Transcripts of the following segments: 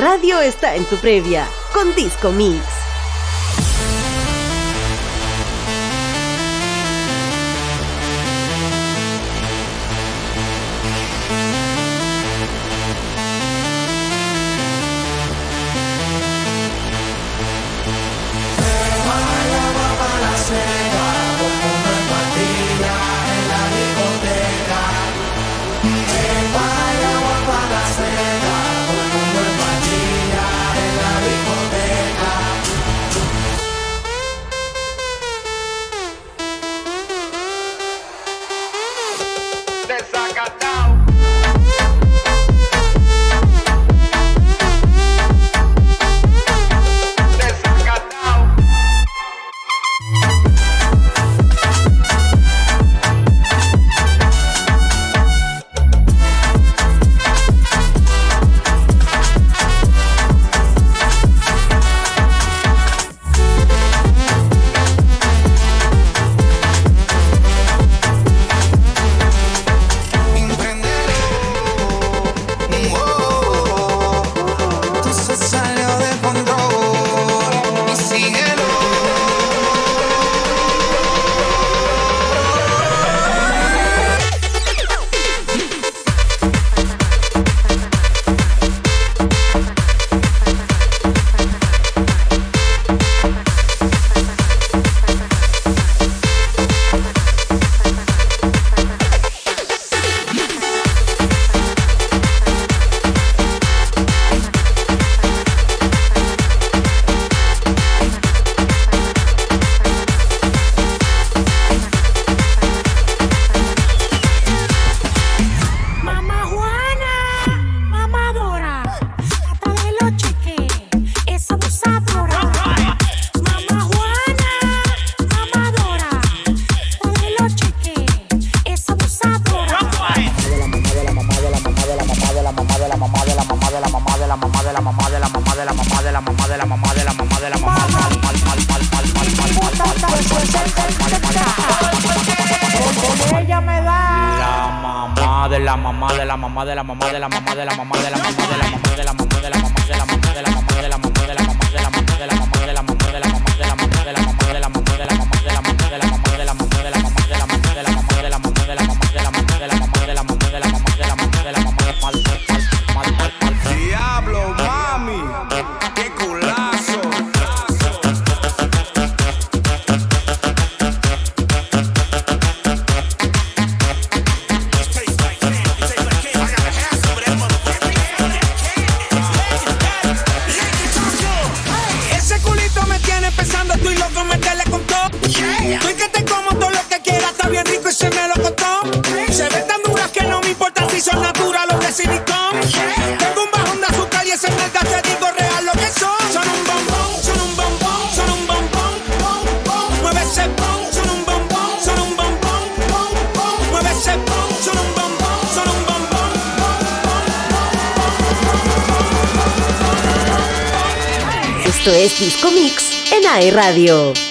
Radio está en tu previa con Disco Mix. Es Disco Mix en AE Radio.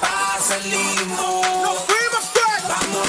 pasa. Nos fuimos, pues. Vamos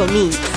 con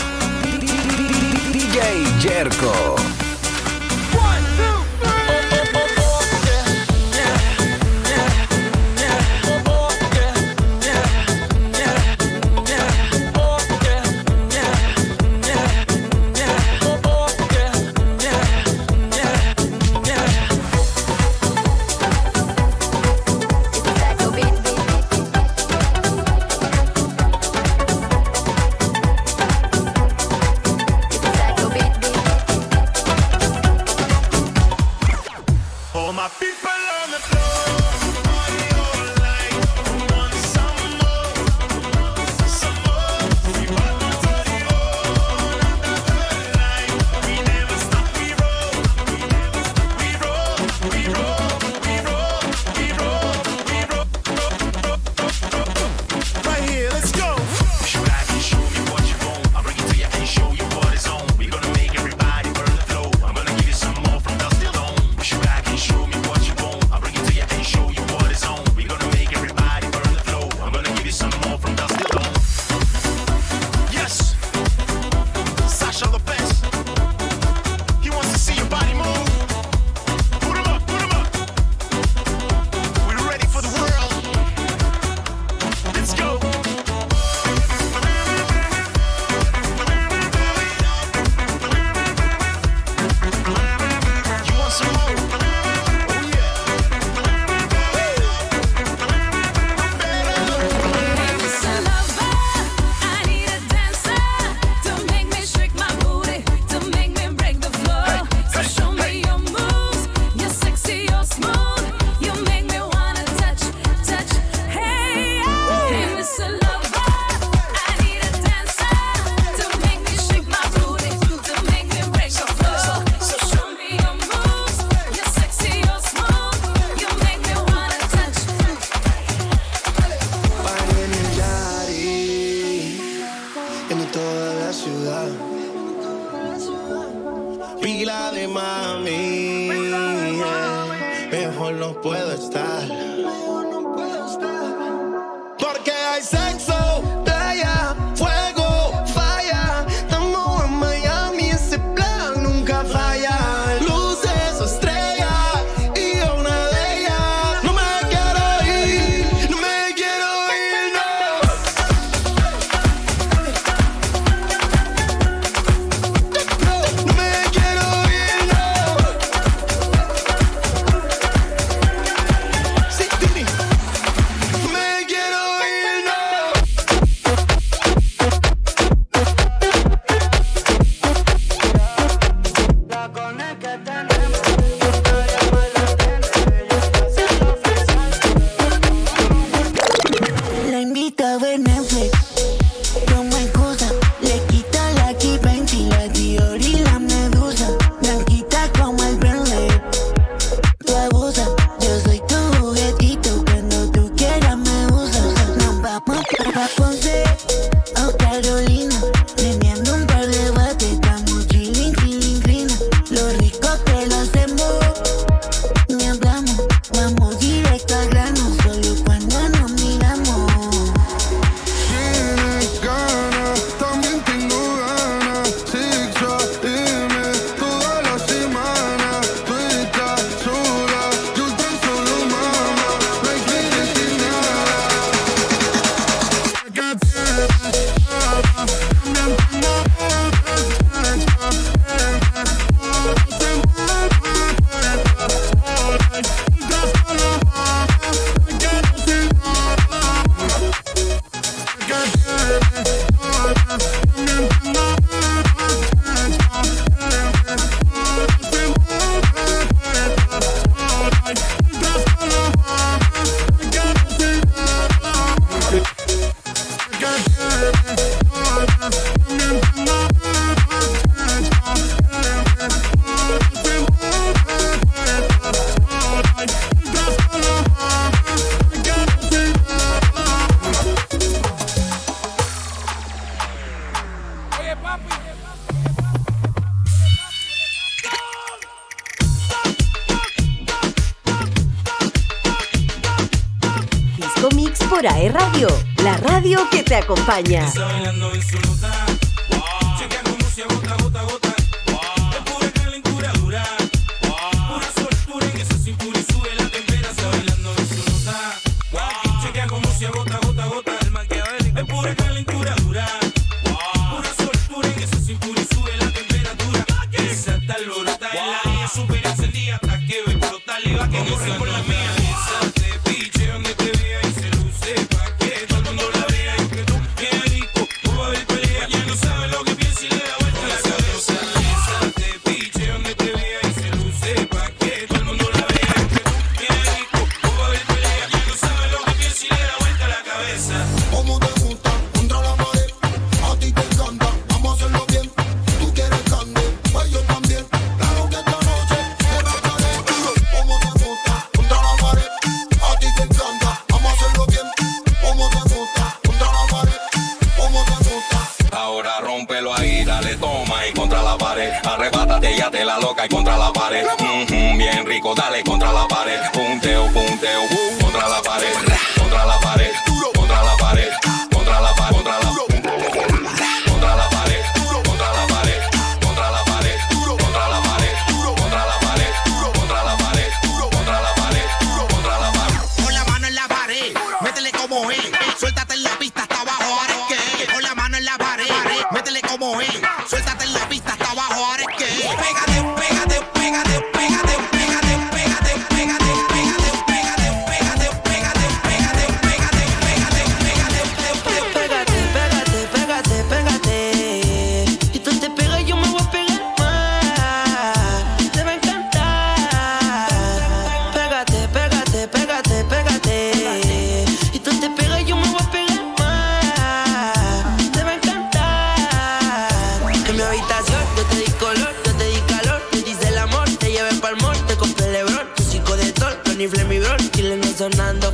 Mi habitación. Yo te di color, yo te di calor, te hice el amor, te llevé pa'l mor, te compré el lebrón, tu chico de tol, Tony Flemmy Bron, chileno sonando.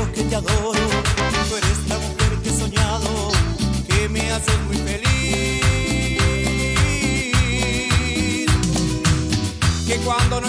Dios que te adoro. Tú eres la mujer que he soñado, que me haces muy feliz. Que cuando no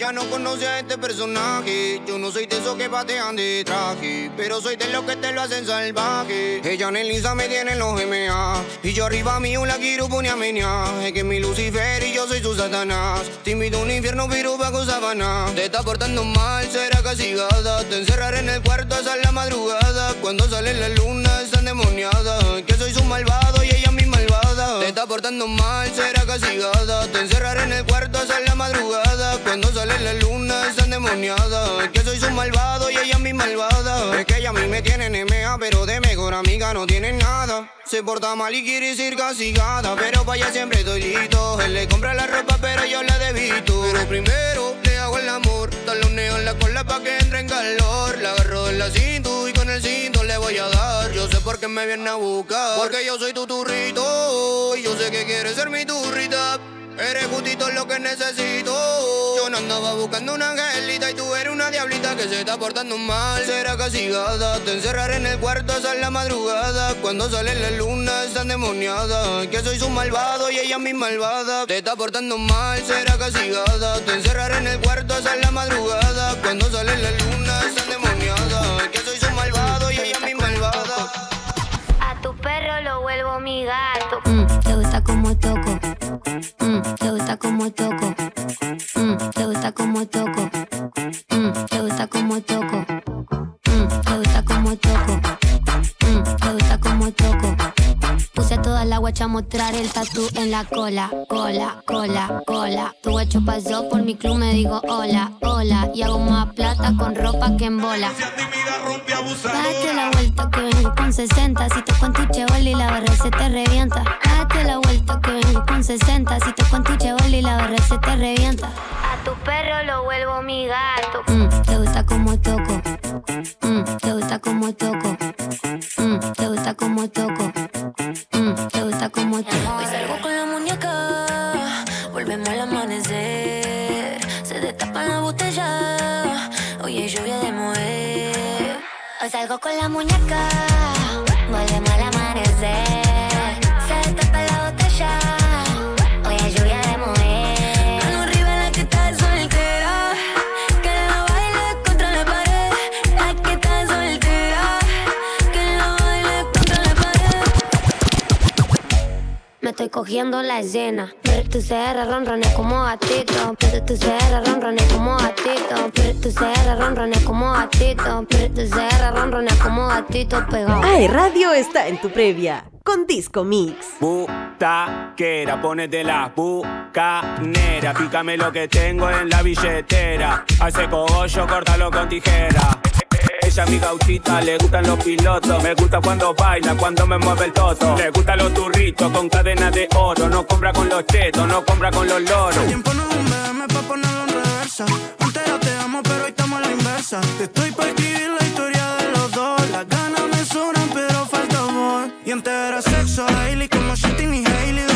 ella no conoce a este personaje. Yo no soy de esos que patean de traje. Pero soy de los que te lo hacen salvaje. Ella en el Insta me tiene en los MA. Y yo arriba mío la quiero poner a menear. Es que mi Lucifer y yo soy su Satanás. Te invito a un infierno, pero bajo sabana. Te está portando mal, será castigada. Te encerraré en el cuarto hasta la madrugada. Cuando sale la luna, está endemoniada. Que soy su malvado y ella. Te está portando mal, será castigada. Te encerraré en el cuarto hasta la madrugada. Cuando sale la luna, está endemoniada. Que soy su malvado y ella mi malvada. Es que ella a mí me tiene NMA, pero de mejor amiga no tiene nada. Se porta mal y quiere ser castigada, pero para allá siempre estoy listo. Él le compra la ropa, pero yo la debito. Pero primero le hago el amor, taloneo la cola pa' que entre en calor. La agarro de la cinto y con el cinto le voy a dar. Yo sé por qué me viene a buscar, porque yo soy tu turrito. Y yo sé que quieres ser mi turrita. Eres justito lo que necesito. Yo no andaba buscando una angelita y tú eres una diablita que se está portando mal. Será castigada, te encerraré en el cuarto hasta la madrugada. Cuando sale la luna, está endemoniada. Que soy su malvado y ella mi malvada. Te está portando mal, será castigada. Te encerraré en el cuarto hasta la madrugada. Cuando sale la luna, está endemoniada. Que soy su malvado y ella mi malvada. Tu perro lo vuelvo mi gato. Mm, te gusta como toco. Mm, te gusta como toco. Mm, te gusta como toco. Mm, te gusta como toco. Te gusta como toco. Te gusta como toco. La guacha mostrar el tatú en la cola, cola, cola, cola. Tu guacho pasó por mi club, me digo hola, hola. Y hago más plata con ropa que en bola. Date la vuelta que vengo con 60. Si te cuento y la barra se te revienta. Date la vuelta que vengo con 60. Si te cuento y la barra se te revienta. A tu perro lo vuelvo mi gato. Mm, te gusta como toco. Mm, te gusta como toco. Mm, te gusta como toco. Hoy salgo con la muñeca, volvemos al amanecer. Se destapan la botella, hoy es lluvia de mover. Hoy salgo con la muñeca, estoy cogiendo la escena. Pero tu CR ronrones como gatito. Pero tu CR ronrones como gatito. Tu CR ronrones como gatito. Tu CR ronrones como gatito pegado. AE Radio está en tu previa con Disco Mix. Butaquera, ponete la bucanera. Pícame lo que tengo en la billetera. Hace cogollo, córtalo con tijera. Ella mi gauchita, le gustan los pilotos. Me gusta cuando baila, cuando me mueve el toto. Le gustan los turritos con cadenas de oro. No compra con los chetos, no compra con los loros. Tiempo no un meme pa' ponerlo en reversa. Antes te amo, pero hoy estamos a la inversa. Estoy pa' escribir la historia de los dos. Las ganas me sobran, pero falta amor. Y antes sexo, Hailey, como Shantin y Hailey.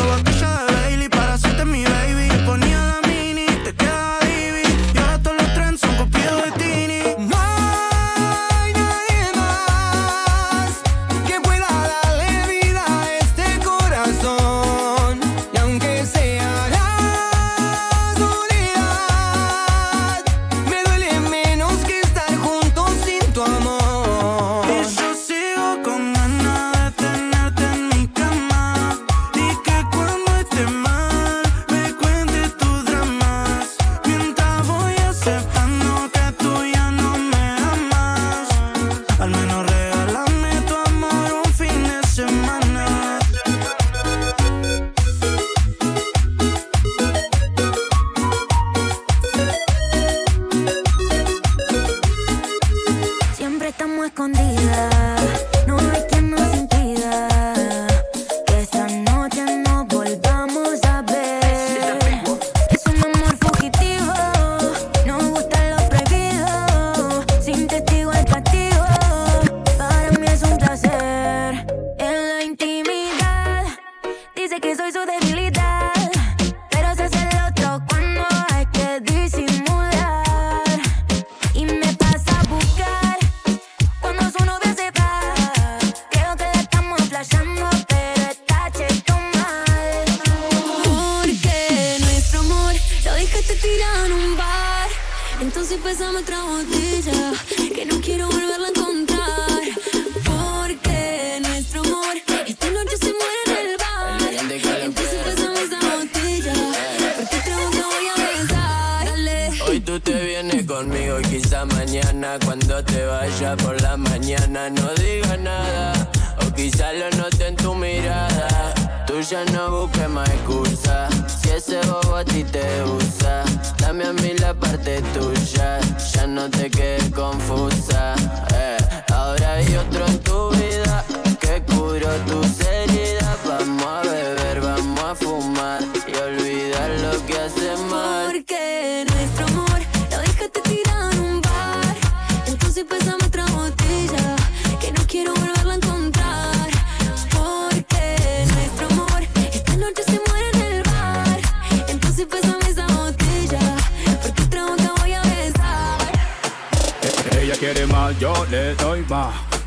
La parte tuya, ya no te quedes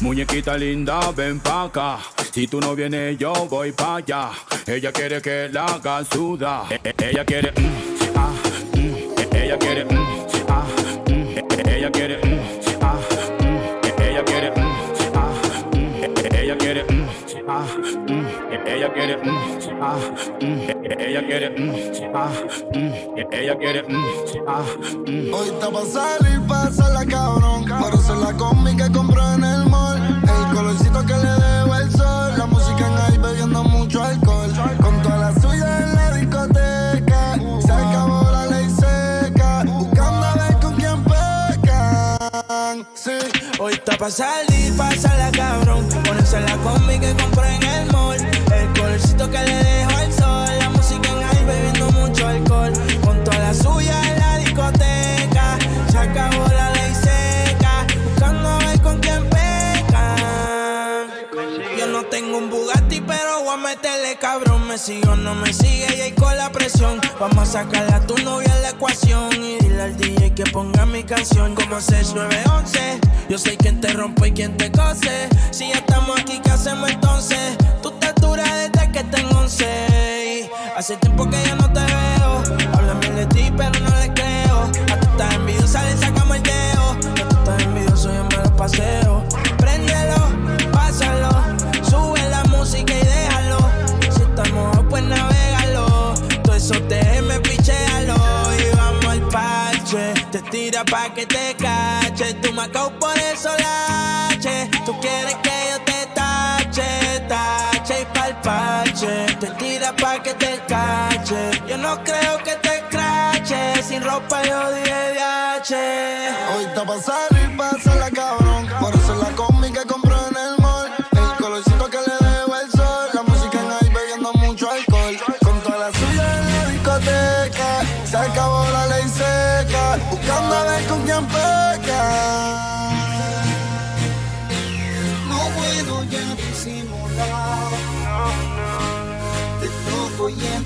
Muñequita linda, ven pa' acá. Si tú no vienes, yo voy pa' allá. Ella quiere que la haga suda. E- e- ella quiere, mm, ah, mm. E- ella quiere, mm, ah, mm. E- ella quiere, mm, ah, mm. E- ella quiere, ah. E- ella quiere, ah. E- ella quiere, ah. E- ella quiere, ah. E- ella quiere, ah. Hoy está pa' salir, pásala cabrón. Para hacer la combi que compró en el mall. Colorcito que le dejo el sol. La música en ahí bebiendo mucho alcohol. Con toda la suya en la discoteca. Se acabó la ley seca. Buscando a ver con quién pecan. Sí. Hoy está pa' salir, pásala cabrón. Ponerse la combi que compré en el mall. El colorcito que le dejo al meterle cabrón. Me sigue o no me sigue y ahí con la presión. Vamos a sacarle a tu novia la ecuación. Y dile al DJ que ponga mi canción como 6911. Yo soy quien te rompe y quien te cose. Si ya estamos aquí, ¿qué hacemos entonces? Tú te dura desde que tengo 11. Hace tiempo que ya no te veo. Háblame de ti, pero no pa' que te cache. Tú me por eso lache. Tú quieres que yo te tache, tache y pa'l parche. Te tira pa' que te cache. Yo no creo que te crache. Sin ropa yo dije. Hoy está pa'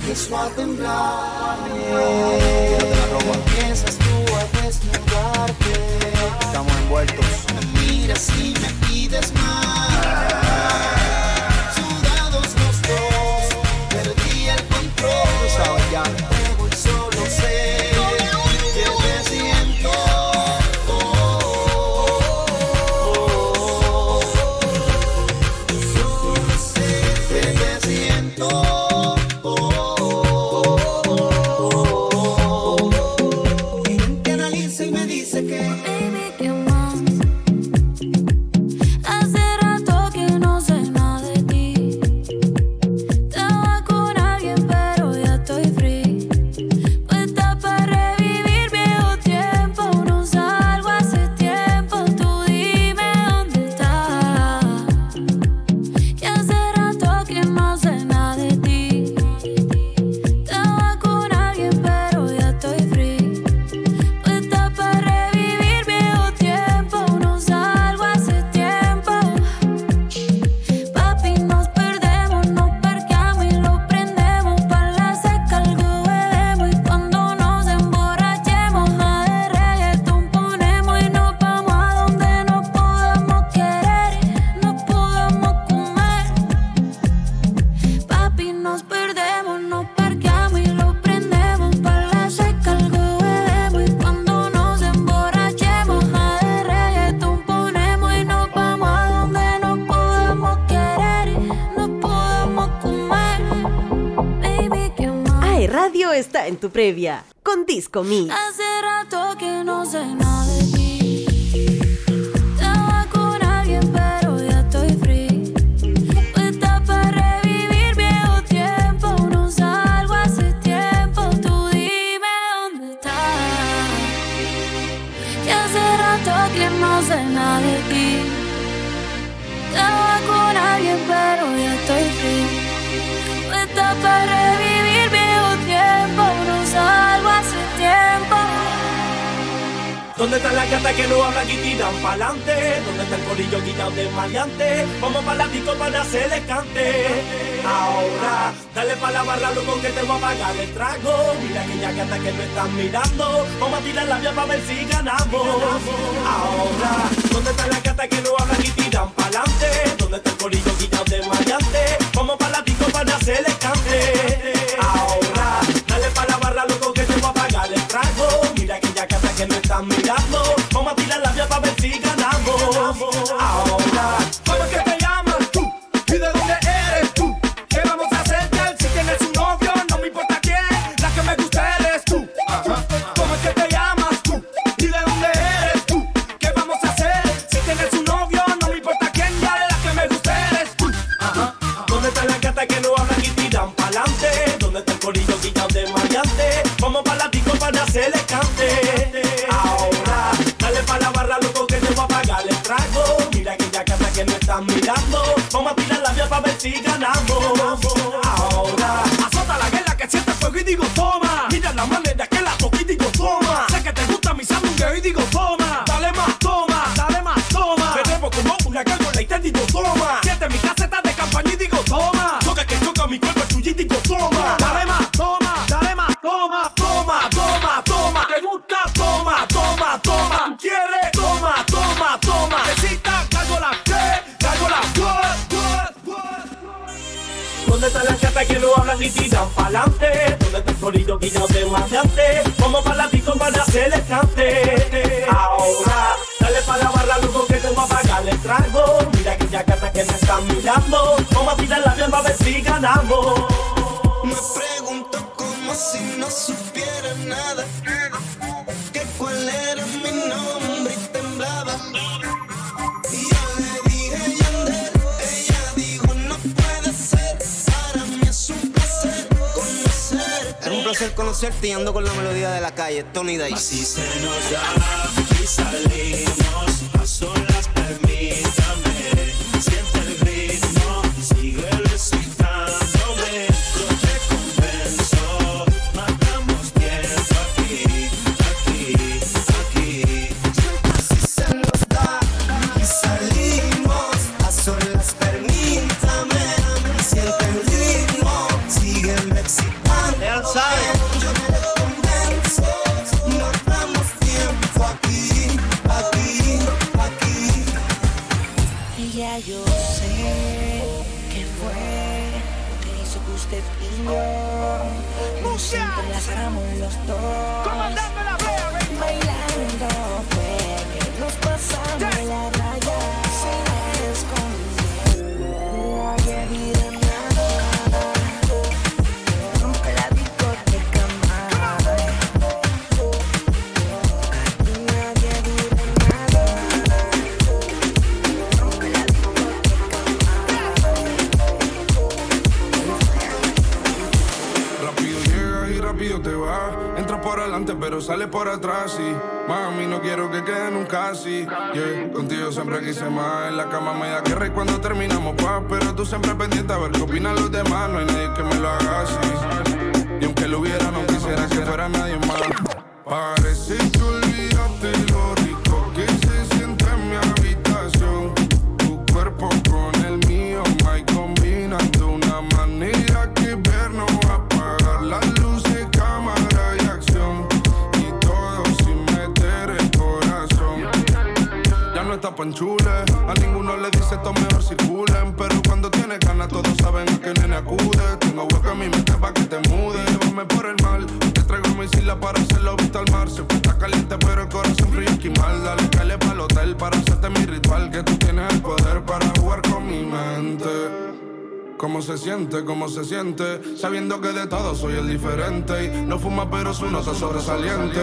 empiezo a temblar. Empiezas tú a desnudarte. Estamos envueltos. Me miras y me pides más. previa con Disco Mix. ¿Dónde están las gatas que no hablan y tiran pa'lante? ¿Dónde está el colillo quitado de maleante? Vamos pa' la disco para hacer el cante. Ahora, dale pa' la barra, loco, que te voy a pagar el trago. Mira aquella gata que no están mirando. Vamos a tirar la vía pa' ver si ganamos. Ahora, ¿dónde están las gatas que no hablan y tiran pa'lante? estás mirando. Vamos a tirar la vía para ver si ganamos. Ahora trago. Mira aquella gata que me está mirando. Vamos a tirar la a ver si ganamos. Me pregunto como si no supiera nada. Que cuál era mi nombre y temblaba. placer conocerte y ando con la melodía de la calle, Tony Dice. Así se nos da y salimos. por atrás y mami, no quiero que quede nunca así. Yeah. Contigo siempre quise más, en la cama me da guerra y cuando terminamos paz, pero tú siempre pendiente a ver qué opinan los demás, no hay nadie que me lo haga así. Y aunque lo hubiera, no quisiera que fuera nadie cómo se siente, cómo se siente. Sabiendo que de todo soy el diferente. Y no fuma, pero su nota sobresaliente.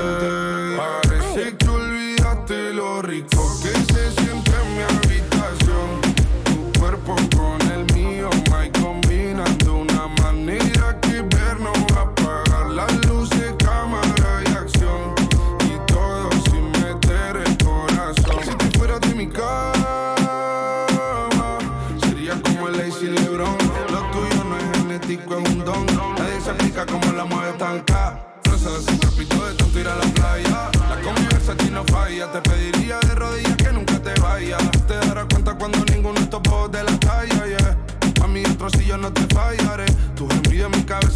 Parece que olvidaste lo rico que se siente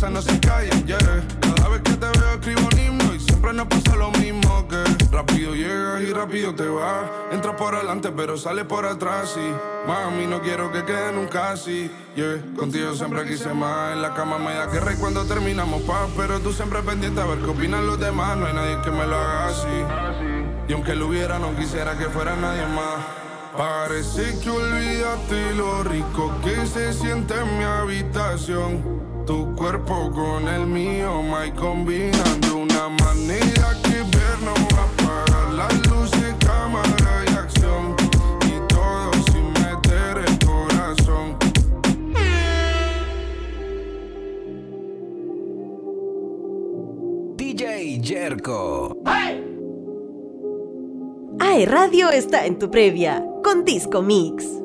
no se callan, yeah. Cada vez que te veo escribo un y siempre nos pasa lo mismo que rápido llegas y rápido te vas. Entras por adelante pero sales por atrás y mami no quiero que quede nunca así. Yeah, contigo siempre quise más. En la cama me da guerra y cuando terminamos paz, pero tú siempre pendiente a ver qué opinan los demás. No hay nadie que me lo haga así. Y aunque lo hubiera no quisiera que fuera nadie más. Parece que olvidaste lo rico que se siente en mi habitación. Tu cuerpo con el mío, my combinan de una manera que ver no va a apagar las luces, cámara y acción. Y todo sin meter el corazón. DJ Jerko. AE Radio está en tu previa con Disco Mix.